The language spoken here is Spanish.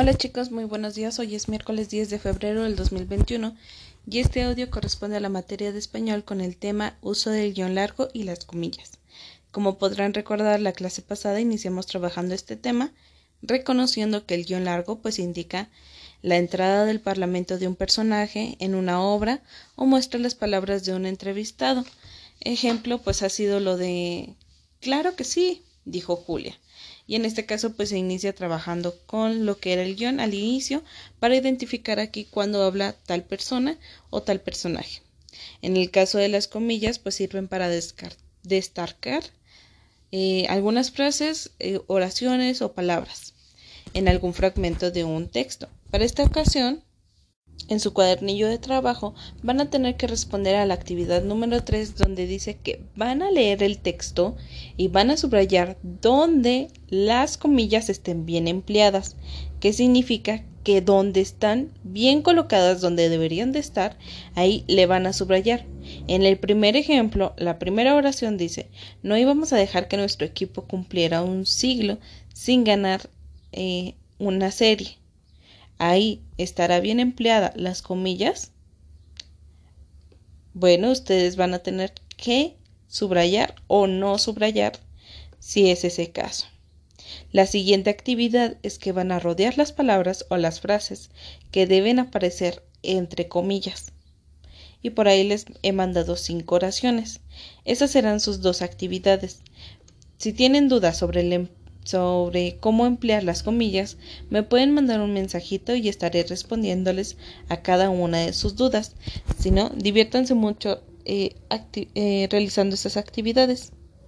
Hola chicos, muy buenos días. Hoy es miércoles 10 de febrero del 2021 y este audio corresponde a la materia de español con el tema uso del guion largo y las comillas. Como podrán recordar, la clase pasada iniciamos trabajando este tema, reconociendo que el guion largo pues indica la entrada del parlamento de un personaje en una obra o muestra las palabras de un entrevistado. Ejemplo pues ha sido lo de Claro que sí, dijo Julia y en este caso pues se inicia trabajando con lo que era el guion al inicio para identificar aquí cuando habla tal persona o tal personaje. En el caso de las comillas pues sirven para destacar eh, algunas frases, eh, oraciones o palabras en algún fragmento de un texto. Para esta ocasión en su cuadernillo de trabajo van a tener que responder a la actividad número 3 donde dice que van a leer el texto y van a subrayar donde las comillas estén bien empleadas, que significa que donde están bien colocadas donde deberían de estar, ahí le van a subrayar. En el primer ejemplo, la primera oración dice, no íbamos a dejar que nuestro equipo cumpliera un siglo sin ganar eh, una serie ahí estará bien empleada las comillas, bueno, ustedes van a tener que subrayar o no subrayar si es ese caso. La siguiente actividad es que van a rodear las palabras o las frases que deben aparecer entre comillas. Y por ahí les he mandado cinco oraciones. Esas serán sus dos actividades. Si tienen dudas sobre el em- sobre cómo emplear las comillas, me pueden mandar un mensajito y estaré respondiéndoles a cada una de sus dudas. Si no, diviértanse mucho eh, eh, realizando estas actividades.